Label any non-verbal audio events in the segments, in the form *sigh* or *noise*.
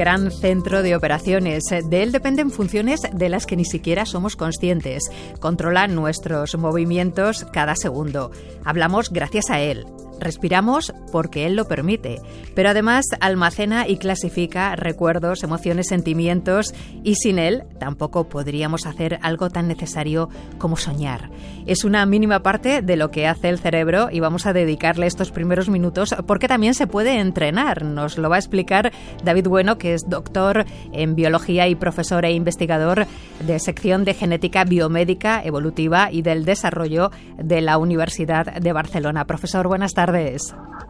Gran centro de operaciones. De él dependen funciones de las que ni siquiera somos conscientes. Controla nuestros movimientos cada segundo. Hablamos gracias a él. Respiramos porque Él lo permite, pero además almacena y clasifica recuerdos, emociones, sentimientos y sin Él tampoco podríamos hacer algo tan necesario como soñar. Es una mínima parte de lo que hace el cerebro y vamos a dedicarle estos primeros minutos porque también se puede entrenar. Nos lo va a explicar David Bueno, que es doctor en biología y profesor e investigador de sección de genética biomédica evolutiva y del desarrollo de la Universidad de Barcelona. Profesor, buenas tardes.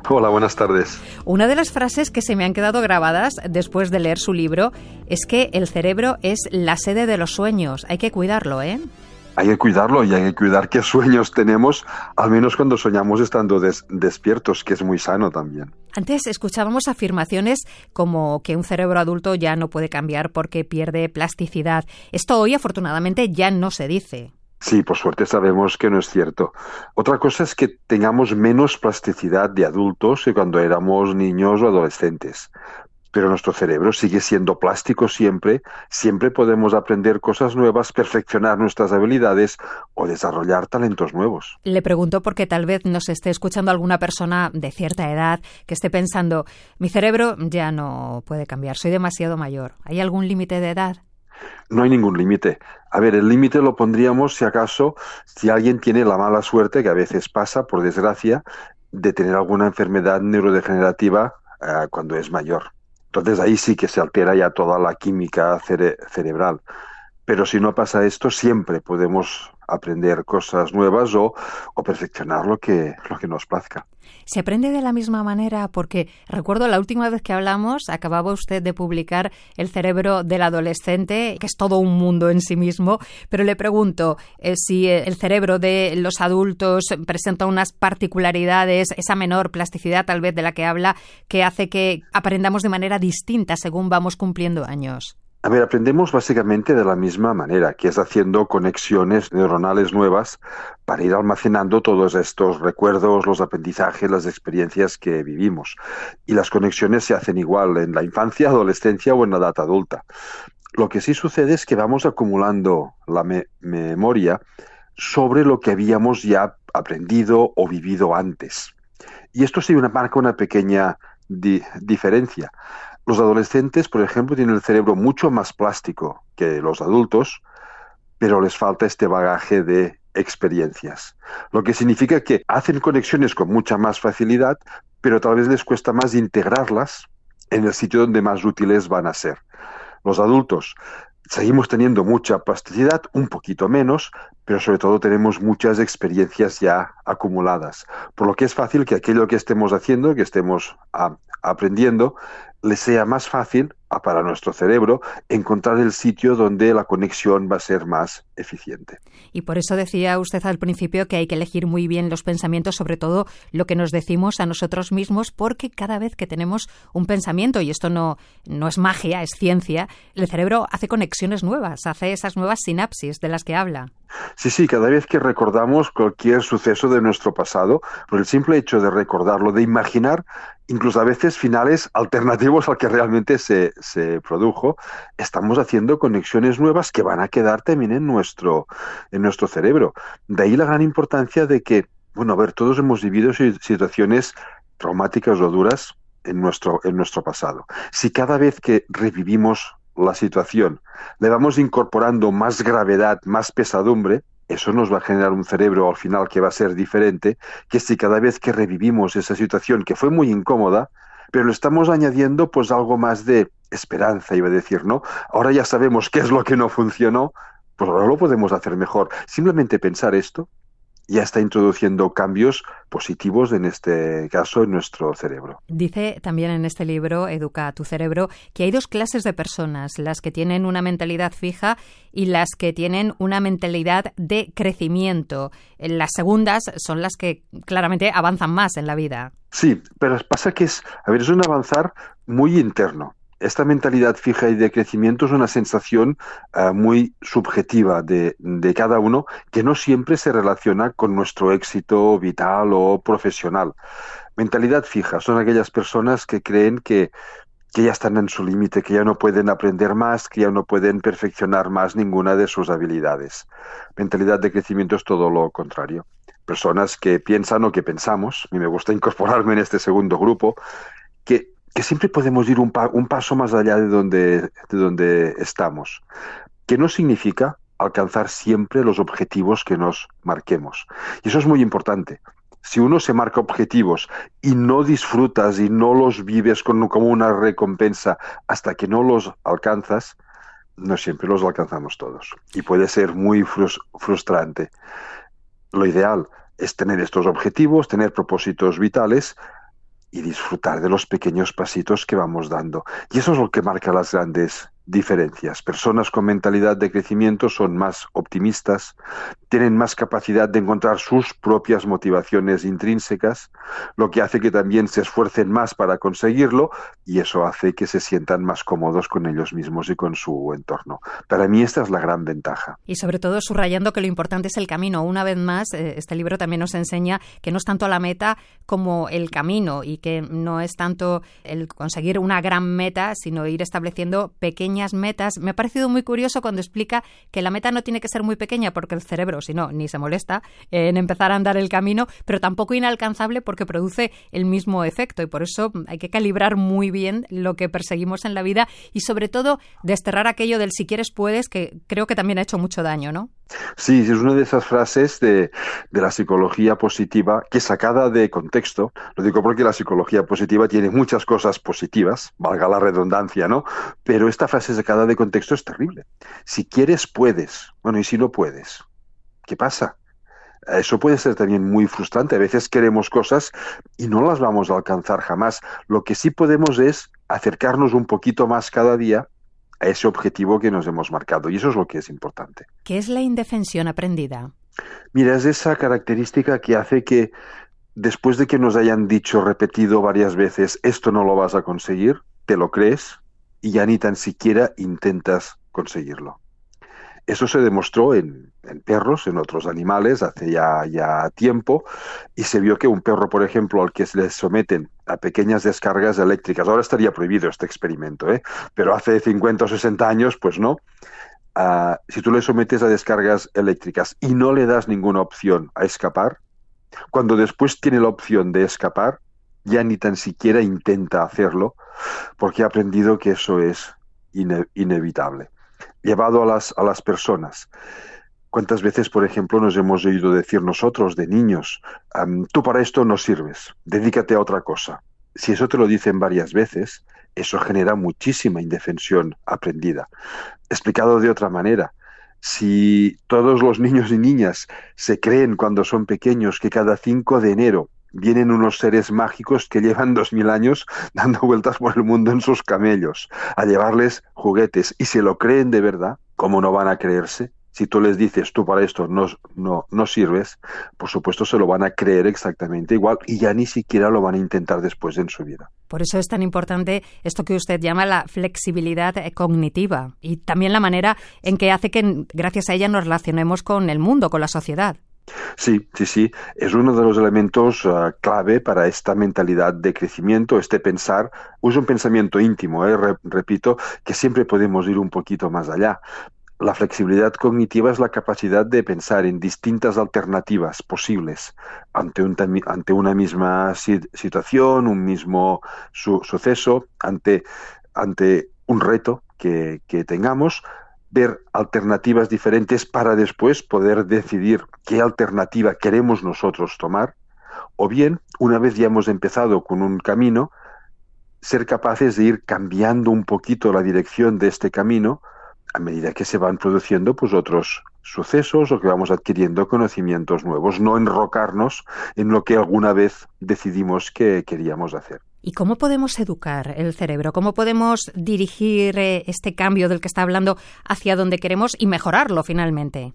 Hola, buenas tardes. Una de las frases que se me han quedado grabadas después de leer su libro es que el cerebro es la sede de los sueños. Hay que cuidarlo, ¿eh? Hay que cuidarlo y hay que cuidar qué sueños tenemos, al menos cuando soñamos estando despiertos, que es muy sano también. Antes escuchábamos afirmaciones como que un cerebro adulto ya no puede cambiar porque pierde plasticidad. Esto hoy afortunadamente ya no se dice. Sí, por suerte sabemos que no es cierto. Otra cosa es que tengamos menos plasticidad de adultos que cuando éramos niños o adolescentes. Pero nuestro cerebro sigue siendo plástico siempre, siempre podemos aprender cosas nuevas, perfeccionar nuestras habilidades o desarrollar talentos nuevos. Le pregunto porque tal vez nos esté escuchando alguna persona de cierta edad que esté pensando, mi cerebro ya no puede cambiar, soy demasiado mayor. ¿Hay algún límite de edad? No hay ningún límite. A ver, el límite lo pondríamos si acaso, si alguien tiene la mala suerte, que a veces pasa, por desgracia, de tener alguna enfermedad neurodegenerativa eh, cuando es mayor. Entonces ahí sí que se altera ya toda la química cerebral. Pero si no pasa esto, siempre podemos aprender cosas nuevas o, o perfeccionar lo que, lo que nos plazca. ¿Se aprende de la misma manera? Porque recuerdo la última vez que hablamos, acababa usted de publicar El cerebro del adolescente, que es todo un mundo en sí mismo, pero le pregunto eh, si el cerebro de los adultos presenta unas particularidades, esa menor plasticidad tal vez de la que habla, que hace que aprendamos de manera distinta según vamos cumpliendo años. A ver, aprendemos básicamente de la misma manera, que es haciendo conexiones neuronales nuevas para ir almacenando todos estos recuerdos, los aprendizajes, las experiencias que vivimos. Y las conexiones se hacen igual en la infancia, adolescencia o en la edad adulta. Lo que sí sucede es que vamos acumulando la memoria sobre lo que habíamos ya aprendido o vivido antes. Y esto sí marca una pequeña diferencia. Los adolescentes, por ejemplo, tienen el cerebro mucho más plástico que los adultos, pero les falta este bagaje de experiencias. Lo que significa que hacen conexiones con mucha más facilidad, pero tal vez les cuesta más integrarlas en el sitio donde más útiles van a ser. Los adultos seguimos teniendo mucha plasticidad, un poquito menos, pero sobre todo tenemos muchas experiencias ya acumuladas. Por lo que es fácil que aquello que estemos haciendo, que estemos ah, aprendiendo, le sea más fácil para nuestro cerebro encontrar el sitio donde la conexión va a ser más eficiente. Y por eso decía usted al principio que hay que elegir muy bien los pensamientos, sobre todo lo que nos decimos a nosotros mismos, porque cada vez que tenemos un pensamiento, y esto no, no es magia, es ciencia, el cerebro hace conexiones nuevas, hace esas nuevas sinapsis de las que habla. Sí, sí, cada vez que recordamos cualquier suceso de nuestro pasado, por el simple hecho de recordarlo, de imaginar incluso a veces finales alternativos al que realmente se, se produjo, estamos haciendo conexiones nuevas que van a quedar también en nuestro, en nuestro cerebro. De ahí la gran importancia de que, bueno, a ver, todos hemos vivido situaciones traumáticas o duras en nuestro, en nuestro pasado. Si cada vez que revivimos la situación le vamos incorporando más gravedad, más pesadumbre, eso nos va a generar un cerebro al final que va a ser diferente, que si cada vez que revivimos esa situación que fue muy incómoda, pero le estamos añadiendo pues algo más de esperanza, iba a decir, ¿no? Ahora ya sabemos qué es lo que no funcionó, pues ahora lo podemos hacer mejor. Simplemente pensar esto ya está introduciendo cambios positivos en este caso en nuestro cerebro. Dice también en este libro, Educa a tu cerebro, que hay dos clases de personas, las que tienen una mentalidad fija y las que tienen una mentalidad de crecimiento. Las segundas son las que claramente avanzan más en la vida. Sí, pero pasa que es, a ver, es un avanzar muy interno esta mentalidad fija y de crecimiento es una sensación eh, muy subjetiva de, de, cada uno que no siempre se relaciona con nuestro éxito vital o profesional. Mentalidad fija son aquellas personas que creen que que ya están en su límite, que ya no pueden aprender más, que ya no pueden perfeccionar más ninguna de sus habilidades. Mentalidad de crecimiento es todo lo contrario. Personas que piensan o que pensamos, y me gusta incorporarme en este segundo grupo, que, que siempre podemos ir un, un, paso más allá de donde, de donde estamos, que no significa alcanzar siempre los objetivos que nos marquemos. Y eso es muy importante si uno se marca objetivos y no disfrutas y no los vives como una recompensa hasta que no los alcanzas, no siempre los alcanzamos todos. Y puede ser muy frustrante. Lo ideal es tener estos objetivos, tener propósitos vitales y disfrutar de los pequeños pasitos que vamos dando. Y eso es lo que marca las grandes diferencias. Personas con mentalidad de crecimiento son más optimistas, tienen más capacidad de encontrar sus propias motivaciones intrínsecas, lo que hace que también se esfuercen más para conseguirlo y eso hace que se sientan más cómodos con ellos mismos y con su entorno. Para mí esta es la gran ventaja. Y sobre todo subrayando que lo importante es el camino. Una vez más, eh, este libro también nos enseña que no es tanto la meta como el camino y que no es tanto el conseguir una gran meta, sino ir estableciendo pequeñas metas. Me ha parecido muy curioso cuando explica que la meta no tiene que ser muy pequeña porque el cerebro, si no, ni se molesta en empezar a andar el camino, pero tampoco inalcanzable porque produce el mismo efecto y por eso hay que calibrar muy bien lo que perseguimos en la vida y sobre todo desterrar aquello del si quieres puedes, que creo que también ha hecho mucho daño, ¿no? Sí, es una de esas frases de, de, la psicología positiva que sacada de contexto, lo digo porque la psicología positiva tiene muchas cosas positivas, valga la redundancia, ¿no? Pero esta frase sacada de contexto es terrible. Si quieres, puedes. Bueno, ¿y si no puedes? ¿Qué pasa? Eso puede ser también muy frustrante. A veces queremos cosas y no las vamos a alcanzar jamás. Lo que sí podemos es acercarnos un poquito más cada día a ese objetivo que nos hemos marcado. Y eso es lo que es importante. ¿Qué es la indefensión aprendida? Mira, es esa característica que hace que después de que nos hayan dicho, repetido varias veces, esto no lo vas a conseguir, te lo crees y ya ni tan siquiera intentas conseguirlo. Eso se demostró en, perros, en otros animales, hace ya, ya, tiempo, y se vio que un perro, por ejemplo, al que se le someten a pequeñas descargas eléctricas, ahora estaría prohibido este experimento, ¿eh? pero hace 50 o 60 años, pues no, ah, si tú le sometes a descargas eléctricas y no le das ninguna opción a escapar, cuando después tiene la opción de escapar, ya ni tan siquiera intenta hacerlo, porque ha aprendido que eso es inevitable. Llevado a las, a las personas. ¿Cuántas veces, por ejemplo, nos hemos oído decir nosotros de niños, tú para esto no sirves, dedícate a otra cosa? Si eso te lo dicen varias veces, eso genera muchísima indefensión aprendida. Explicado de otra manera, si todos los niños y niñas se creen cuando son pequeños que cada 5 de enero vienen unos seres mágicos que llevan dos mil años dando *laughs* vueltas por el mundo en sus camellos, a llevarles juguetes, y se lo creen de verdad, ¿cómo no van a creerse? Si tú les dices, tú para esto no, no, no sirves, por supuesto se lo van a creer exactamente igual y ya ni siquiera lo van a intentar después en su vida. Por eso es tan importante esto que usted llama la flexibilidad cognitiva y también la manera en que hace que gracias a ella nos relacionemos con el mundo, con la sociedad. Sí, sí, sí. Es uno de los elementos uh, clave para esta mentalidad de crecimiento, este pensar. Es un pensamiento íntimo, eh, repito, que siempre podemos ir un poquito más allá. La flexibilidad cognitiva es la capacidad de pensar en distintas alternativas posibles ante, un, ante una misma situación, un mismo su suceso, ante, ante un reto que, que tengamos, ver alternativas diferentes para después poder decidir qué alternativa queremos nosotros tomar, o bien, una vez ya hemos empezado con un camino, ser capaces de ir cambiando un poquito la dirección de este camino a medida que se van produciendo pues otros sucesos o que vamos adquiriendo conocimientos nuevos, no enrocarnos en lo que alguna vez decidimos que queríamos hacer. ¿Y cómo podemos educar el cerebro? ¿Cómo podemos dirigir eh, este cambio del que está hablando hacia donde queremos y mejorarlo finalmente?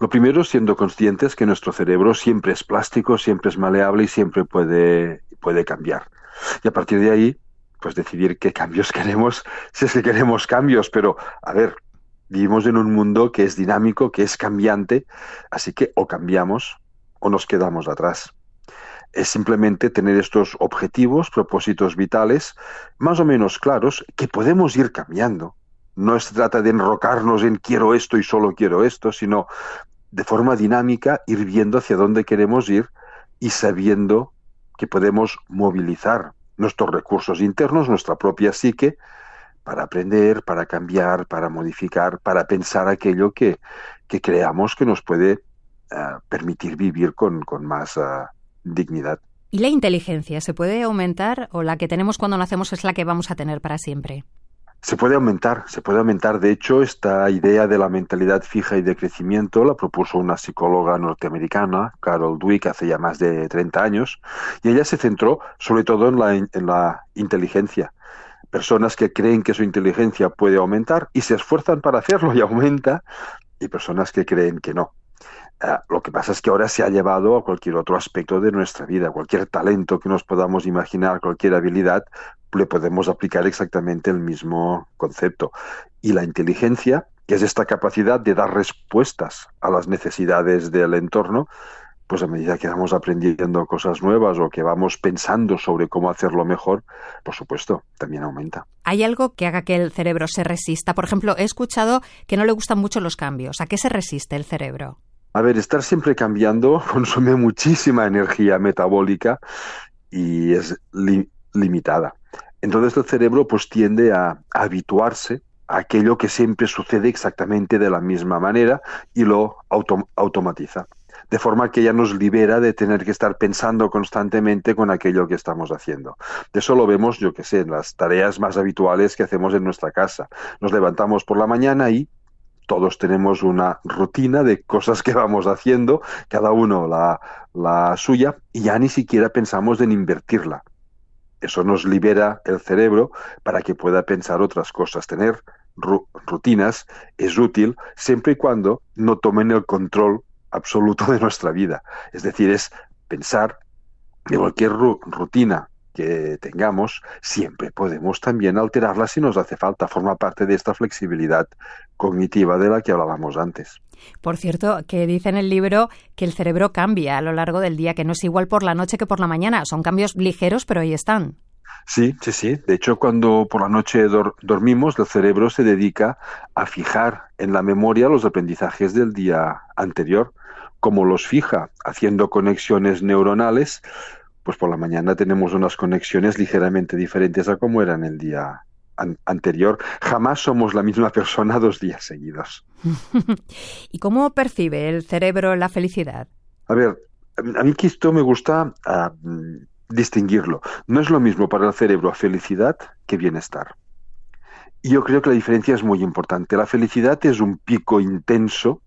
Lo primero, siendo conscientes que nuestro cerebro siempre es plástico, siempre es maleable y siempre puede, puede cambiar. Y a partir de ahí, pues decidir qué cambios *laughs* queremos, si es que queremos cambios, pero a ver, vivimos en un mundo que es dinámico, que es cambiante, así que o cambiamos o nos quedamos atrás. es simplemente tener estos objetivos, propósitos vitales, más o menos claros, que podemos ir cambiando. No se trata de enrocarnos en quiero esto y solo quiero esto, sino de forma dinámica ir viendo hacia dónde queremos ir y sabiendo que podemos movilizar nuestros recursos internos, nuestra propia psique, para aprender, para cambiar, para modificar, para pensar aquello que, que creamos que nos puede eh, permitir vivir con, con más uh, dignidad. ¿Y la inteligencia se puede aumentar o la que tenemos cuando nacemos es la que vamos a tener para siempre? Se puede aumentar, se puede aumentar. De hecho, esta idea de la mentalidad fija y de crecimiento la propuso una psicóloga norteamericana, Carol Dweck, hace ya más de 30 años, y ella se centró sobre todo en la, en la inteligencia. Personas que creen que su inteligencia puede aumentar y se esfuerzan para hacerlo y aumenta, y personas que creen que no. Eh, lo que pasa es que ahora se ha llevado a cualquier otro aspecto de nuestra vida, cualquier talento que nos podamos imaginar, cualquier habilidad, le podemos aplicar exactamente el mismo concepto. Y la inteligencia, que es esta capacidad de dar respuestas a las necesidades del entorno, pues a medida que vamos aprendiendo cosas nuevas o que vamos pensando sobre cómo hacerlo mejor, por supuesto, también aumenta. ¿Hay algo que haga que el cerebro se resista? Por ejemplo, he escuchado que no le gustan mucho los cambios. ¿A qué se resiste el cerebro? A ver, estar siempre cambiando *laughs* consume muchísima energía metabólica y es limitada. Entonces el cerebro pues tiende a, habituarse a aquello que siempre sucede exactamente de la misma manera y lo automatiza. De forma que ya nos libera de tener que estar pensando constantemente con aquello que estamos haciendo. De eso lo vemos, yo que sé, en las tareas más habituales que hacemos en nuestra casa. Nos levantamos por la mañana y todos tenemos una rutina de cosas que vamos haciendo, cada uno la suya, y ya ni siquiera pensamos en invertirla eso nos libera el cerebro para que pueda pensar otras cosas. Tener rutinas es útil siempre y cuando no tomen el control absoluto de nuestra vida. Es decir, es pensar que cualquier rutina que tengamos, siempre podemos también alterarla si nos hace falta. Forma parte de esta flexibilidad cognitiva de la que hablábamos antes. Por cierto, que dice en el libro que el cerebro cambia a lo largo del día, que no es igual por la noche que por la mañana. Son cambios ligeros, pero ahí están. Sí, sí, sí. De hecho, cuando por la noche dormimos, el cerebro se dedica a fijar en la memoria los aprendizajes del día anterior. Como los fija haciendo conexiones neuronales, pues por la mañana tenemos unas conexiones ligeramente diferentes a como eran el día anterior. Jamás somos la misma persona dos días seguidos. *laughs* ¿Y cómo percibe el cerebro la felicidad? A ver, a mí que esto me gusta ah, distinguirlo. No es lo mismo para el cerebro felicidad que bienestar. Yo creo que la diferencia es muy importante. La felicidad es un pico intenso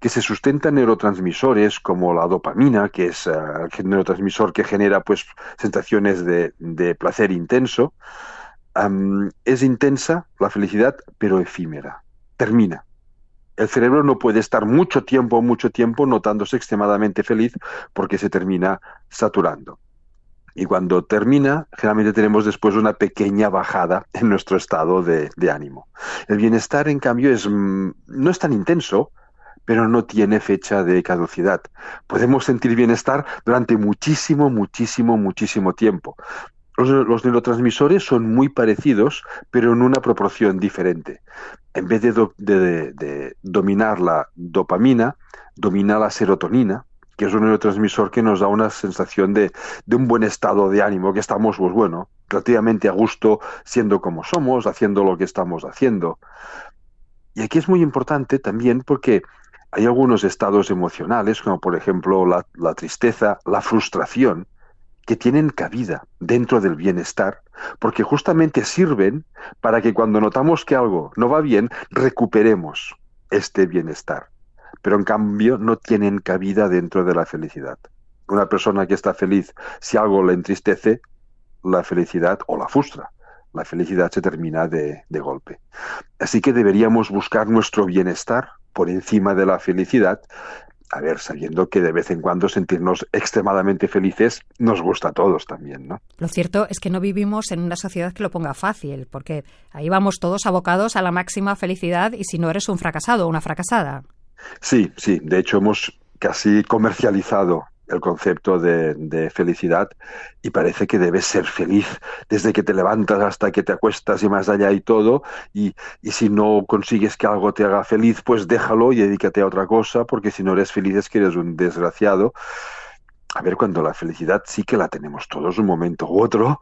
que se sustenta en neurotransmisores como la dopamina, que es eh, el neurotransmisor que genera pues sensaciones de, placer intenso. es intensa la felicidad, pero efímera. Termina. El cerebro no puede estar mucho tiempo, mucho tiempo notándose extremadamente feliz porque se termina saturando. Y cuando termina, generalmente tenemos después una pequeña bajada en nuestro estado de, ánimo. El bienestar, en cambio, es, mm, no es tan intenso, pero no tiene fecha de caducidad. Podemos sentir bienestar durante muchísimo, muchísimo, muchísimo tiempo. Los, neurotransmisores son muy parecidos, pero en una proporción diferente. En vez de dominar la dopamina, domina la serotonina, que es un neurotransmisor que nos da una sensación de, un buen estado de ánimo, que estamos, pues bueno, relativamente a gusto siendo como somos, haciendo lo que estamos haciendo. Y aquí es muy importante también porque hay algunos estados emocionales, como por ejemplo la, la tristeza, la frustración, que tienen cabida dentro del bienestar, porque justamente sirven para que cuando notamos que algo no va bien, recuperemos este bienestar pero en cambio no tienen cabida dentro de la felicidad. Una persona que está feliz, si algo le entristece, la felicidad o la frustra. La felicidad se termina de, golpe. Así que deberíamos buscar nuestro bienestar por encima de la felicidad, a ver, sabiendo que de vez en cuando sentirnos extremadamente felices nos gusta a todos también, ¿no? Lo cierto es que no vivimos en una sociedad que lo ponga fácil, porque ahí vamos todos abocados a la máxima felicidad y si no eres un fracasado o una fracasada. Sí, sí. De hecho, hemos casi comercializado el concepto de, felicidad y parece que debes ser feliz desde que te levantas hasta que te acuestas y más allá y todo. Y, y, si no consigues que algo te haga feliz, pues déjalo y dedícate a otra cosa, porque si no eres feliz es que eres un desgraciado. A ver, cuando la felicidad sí que la tenemos todos un momento u otro,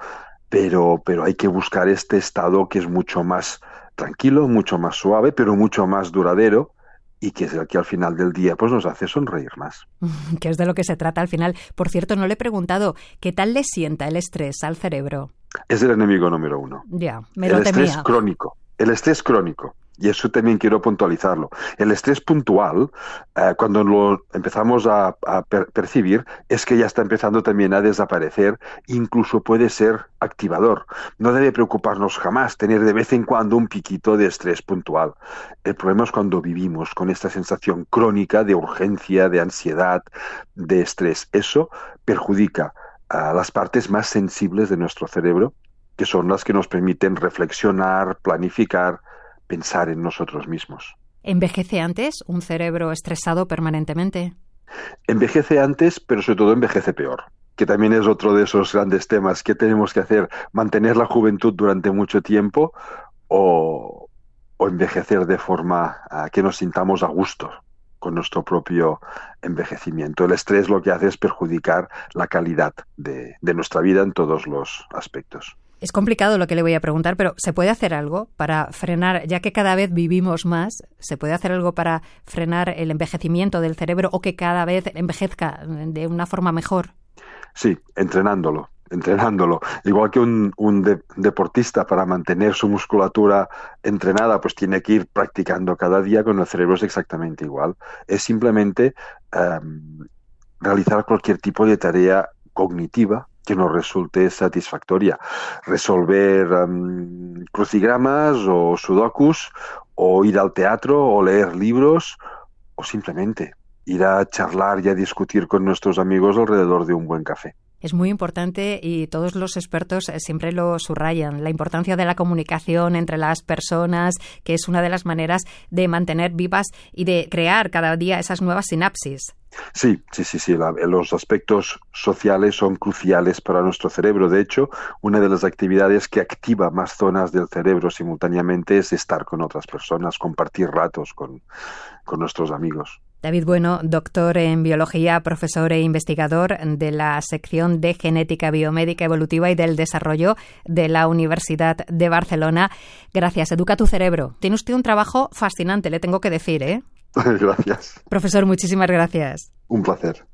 pero, pero hay que buscar este estado que es mucho más tranquilo, mucho más suave, pero mucho más duradero y que es el que al final del día pues nos hace sonreír más. *laughs* Que es de lo que se trata al final. Por cierto, no le he preguntado qué tal le sienta el estrés al cerebro. Es el enemigo número uno. Ya, me el lo estrés crónico. El estrés crónico y eso también quiero puntualizarlo. El estrés puntual, eh, cuando lo empezamos a, percibir, es que ya está empezando también a desaparecer, incluso puede ser activador. No debe preocuparnos jamás tener de vez en cuando un piquito de estrés puntual. El problema es cuando vivimos con esta sensación crónica de urgencia, de ansiedad, de estrés. Eso perjudica a las partes más sensibles de nuestro cerebro, que son las que nos permiten reflexionar, planificar, pensar en nosotros mismos. ¿Envejece antes un cerebro estresado permanentemente? Envejece antes, pero sobre todo envejece peor que también es otro de esos grandes temas que tenemos que hacer, mantener la juventud durante mucho tiempo o, envejecer de forma a que nos sintamos a gusto con nuestro propio envejecimiento. El estrés lo que hace es perjudicar la calidad de nuestra vida en todos los aspectos. Es complicado lo que le voy a preguntar, pero ¿se puede hacer algo para frenar, ya que cada vez vivimos más, ¿se puede hacer algo para frenar el envejecimiento del cerebro o que cada vez envejezca de una forma mejor? Sí, entrenándolo, entrenándolo. Igual que un, deportista para mantener su musculatura entrenada, pues tiene que ir practicando cada día con el cerebro es exactamente igual. Es simplemente em, realizar cualquier tipo de tarea cognitiva que nos resulte satisfactoria. Resolver crucigramas o sudokus, o ir al teatro, o leer libros, o simplemente ir a charlar y a discutir con nuestros amigos alrededor de un buen café es muy importante y todos los expertos eh, siempre lo subrayan, la importancia de la comunicación entre las personas, que es una de las maneras de mantener vivas y de crear cada día esas nuevas sinapsis. Sí, sí, sí, sí. los aspectos sociales son cruciales para nuestro cerebro. De hecho, una de las actividades que activa más zonas del cerebro simultáneamente es estar con otras personas, compartir ratos con nuestros amigos. David Bueno, doctor en biología, profesor e investigador de la sección de genética biomédica evolutiva y del desarrollo de la Universidad de Barcelona. Gracias. Educa tu cerebro. Tiene usted un trabajo fascinante, le tengo que decir, ¿eh? *laughs* Gracias. Profesor, muchísimas gracias. Un placer.